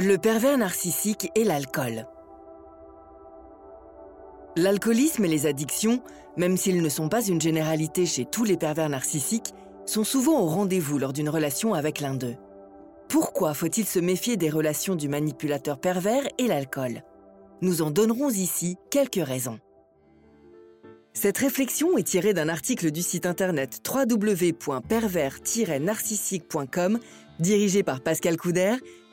Le pervers narcissique et l'alcool. L'alcoolisme et les addictions, même s'ils ne sont pas une généralité chez tous les pervers narcissiques, sont souvent au rendez-vous lors d'une relation avec l'un d'eux. Pourquoi faut-il se méfier des relations du manipulateur pervers et l'alcool? Nous en donnerons ici quelques raisons. Cette réflexion est tirée d'un article du site internet www.pervers-narcissique.com dirigé par Pascal Couder,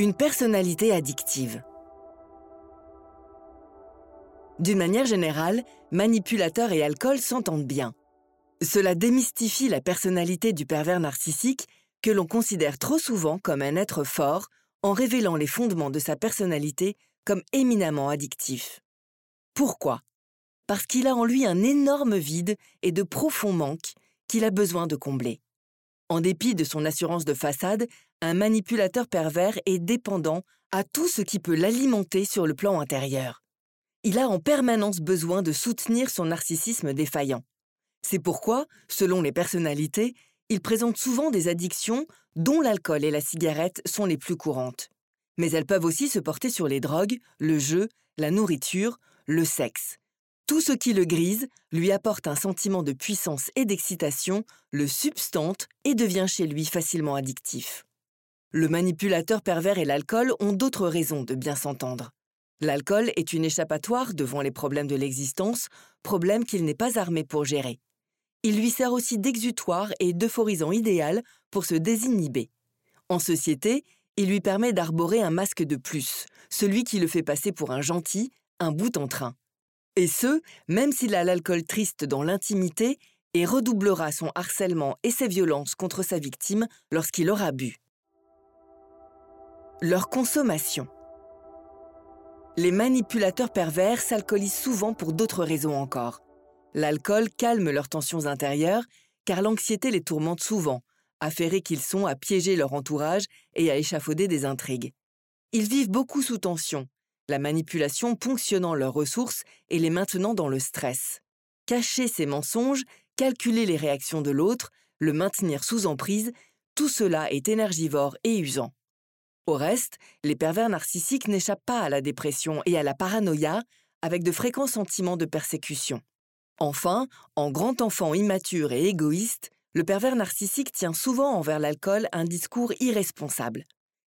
Une personnalité addictive. D'une manière générale, manipulateurs et alcool s'entendent bien. Cela démystifie la personnalité du pervers narcissique que l'on considère trop souvent comme un être fort en révélant les fondements de sa personnalité comme éminemment addictif. Pourquoi? Parce qu'il a en lui un énorme vide et de profonds manques qu'il a besoin de combler. En dépit de son assurance de façade, un manipulateur pervers est dépendant à tout ce qui peut l'alimenter sur le plan intérieur. Il a en permanence besoin de soutenir son narcissisme défaillant. C'est pourquoi, selon les personnalités, il présente souvent des addictions dont l'alcool et la cigarette sont les plus courantes. Mais elles peuvent aussi se porter sur les drogues, le jeu, la nourriture, le sexe. Tout ce qui le grise lui apporte un sentiment de puissance et d'excitation, le substante et devient chez lui facilement addictif. Le manipulateur pervers et l'alcool ont d'autres raisons de bien s'entendre. L'alcool est une échappatoire devant les problèmes de l'existence, problème qu'il n'est pas armé pour gérer. Il lui sert aussi d'exutoire et d'euphorisant idéal pour se désinhiber. En société, il lui permet d'arborer un masque de plus, celui qui le fait passer pour un gentil, un bout en train. Et ce, même s'il a l'alcool triste dans l'intimité et redoublera son harcèlement et ses violences contre sa victime lorsqu'il aura bu. Leur consommation. Les manipulateurs pervers s'alcoolisent souvent pour d'autres raisons encore. L'alcool calme leurs tensions intérieures, car l'anxiété les tourmente souvent, affairés qu'ils sont à piéger leur entourage et à échafauder des intrigues. Ils vivent beaucoup sous tension, la manipulation ponctionnant leurs ressources et les maintenant dans le stress. Cacher ses mensonges, calculer les réactions de l'autre, le maintenir sous emprise, tout cela est énergivore et usant. Au reste, les pervers narcissiques n'échappent pas à la dépression et à la paranoïa, avec de fréquents sentiments de persécution. Enfin, en grand enfant immature et égoïste, le pervers narcissique tient souvent envers l'alcool un discours irresponsable.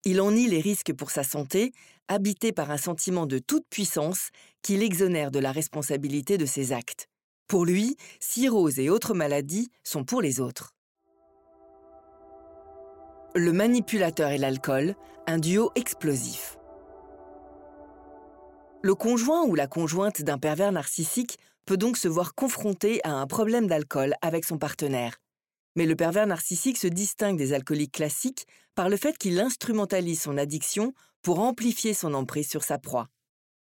Il en nie les risques pour sa santé, habité par un sentiment de toute puissance qui l'exonère de la responsabilité de ses actes. Pour lui, cirrhose et autres maladies sont pour les autres. Le manipulateur et l'alcool, un duo explosif. Le conjoint ou la conjointe d'un pervers narcissique peut donc se voir confronté à un problème d'alcool avec son partenaire. Mais le pervers narcissique se distingue des alcooliques classiques par le fait qu'il instrumentalise son addiction pour amplifier son emprise sur sa proie.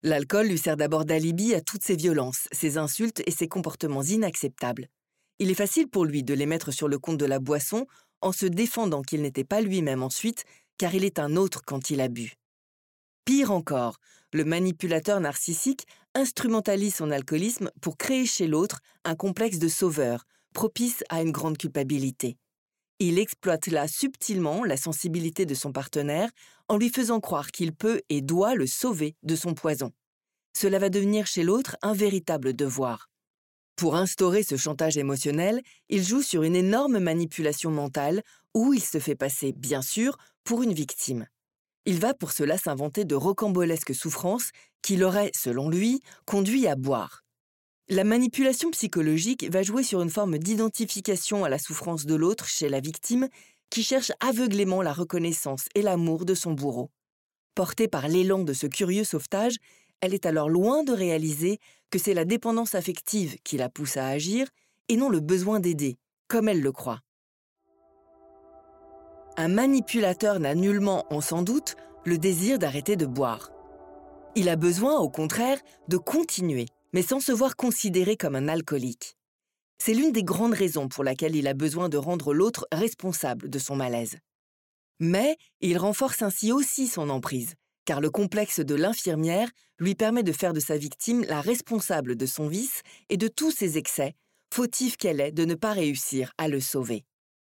L'alcool lui sert d'abord d'alibi à toutes ses violences, ses insultes et ses comportements inacceptables. Il est facile pour lui de les mettre sur le compte de la boisson en se défendant qu'il n'était pas lui-même ensuite, car il est un autre quand il a bu. Pire encore, le manipulateur narcissique instrumentalise son alcoolisme pour créer chez l'autre un complexe de sauveur, propice à une grande culpabilité. Il exploite là subtilement la sensibilité de son partenaire en lui faisant croire qu'il peut et doit le sauver de son poison. Cela va devenir chez l'autre un véritable devoir. Pour instaurer ce chantage émotionnel, il joue sur une énorme manipulation mentale où il se fait passer, bien sûr, pour une victime. Il va pour cela s'inventer de rocambolesques souffrances qui l'auraient, selon lui, conduit à boire. La manipulation psychologique va jouer sur une forme d'identification à la souffrance de l'autre chez la victime qui cherche aveuglément la reconnaissance et l'amour de son bourreau. Portée par l'élan de ce curieux sauvetage, elle est alors loin de réaliser que c'est la dépendance affective qui la pousse à agir et non le besoin d'aider, comme elle le croit. un manipulateur n'a nullement, en sans doute, le désir d'arrêter de boire. Il a besoin, au contraire, de continuer, mais sans se voir considéré comme un alcoolique. C'est l'une des grandes raisons pour laquelle il a besoin de rendre l'autre responsable de son malaise. Mais il renforce ainsi aussi son emprise, car le complexe de l'infirmière lui permet de faire de sa victime la responsable de son vice et de tous ses excès, fautive qu'elle est de ne pas réussir à le sauver.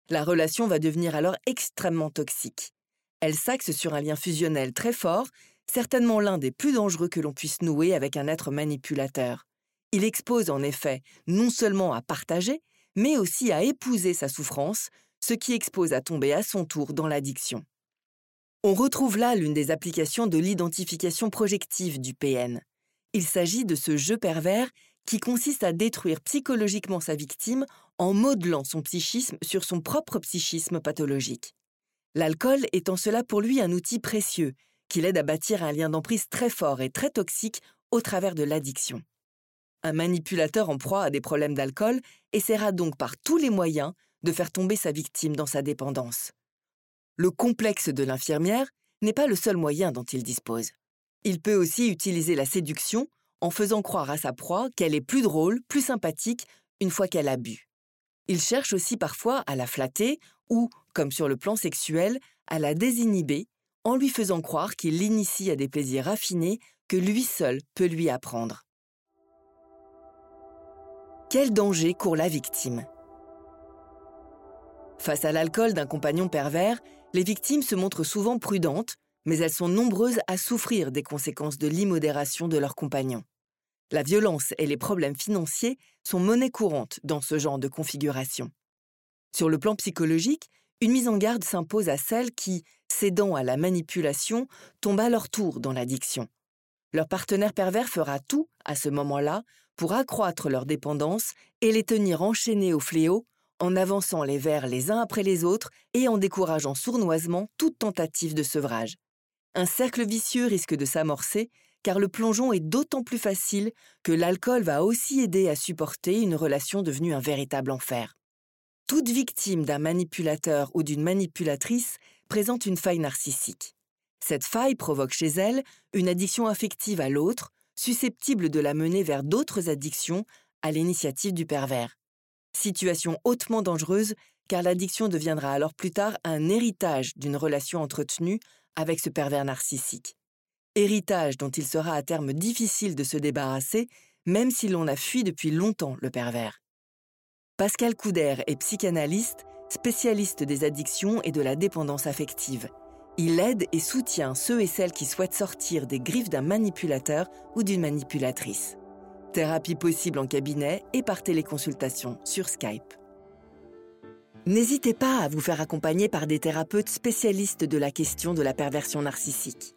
La relation va devenir alors extrêmement toxique. Elle s'axe sur un lien fusionnel très fort, certainement l'un des plus dangereux que l'on puisse nouer avec un être manipulateur. Il expose en effet non seulement à partager, mais aussi à épouser sa souffrance, ce qui expose à tomber à son tour dans l'addiction. On retrouve là l'une des applications de l'identification projective du PN. Il s'agit de ce jeu pervers qui consiste à détruire psychologiquement sa victime en modelant son psychisme sur son propre psychisme pathologique. L'alcool est en cela pour lui un outil précieux qui l'aide à bâtir un lien d'emprise très fort et très toxique au travers de l'addiction. Un manipulateur en proie à des problèmes d'alcool essaiera donc par tous les moyens de faire tomber sa victime dans sa dépendance. Le complexe de l'infirmière n'est pas le seul moyen dont il dispose. Il peut aussi utiliser la séduction en faisant croire à sa proie qu'elle est plus drôle, plus sympathique une fois qu'elle a bu. Il cherche aussi parfois à la flatter ou, comme sur le plan sexuel, à la désinhiber en lui faisant croire qu'il l'initie à des plaisirs raffinés que lui seul peut lui apprendre. Quel danger court la victime? Face à l'alcool d'un compagnon pervers, les victimes se montrent souvent prudentes, mais elles sont nombreuses à souffrir des conséquences de l'immodération de leur compagnon. La violence et les problèmes financiers sont monnaie courante dans ce genre de configuration. Sur le plan psychologique, une mise en garde s'impose à celles qui, cédant à la manipulation, tombent à leur tour dans l'addiction. Leur partenaire pervers fera tout, à ce moment-là, pour accroître leur dépendance et les tenir enchaînés au fléau en avançant les vers les uns après les autres et en décourageant sournoisement toute tentative de sevrage. Un cercle vicieux risque de s'amorcer car le plongeon est d'autant plus facile que l'alcool va aussi aider à supporter une relation devenue un véritable enfer. Toute victime d'un manipulateur ou d'une manipulatrice présente une faille narcissique. Cette faille provoque chez elle une addiction affective à l'autre, susceptible de la mener vers d'autres addictions à l'initiative du pervers. Situation hautement dangereuse car l'addiction deviendra alors plus tard un héritage d'une relation entretenue avec ce pervers narcissique. Héritage dont il sera à terme difficile de se débarrasser, même si l'on a fui depuis longtemps le pervers. Pascal Couder est psychanalyste, spécialiste des addictions et de la dépendance affective. Il aide et soutient ceux et celles qui souhaitent sortir des griffes d'un manipulateur ou d'une manipulatrice. Thérapie possible en cabinet et par téléconsultation sur Skype. N'hésitez pas à vous faire accompagner par des thérapeutes spécialistes de la question de la perversion narcissique.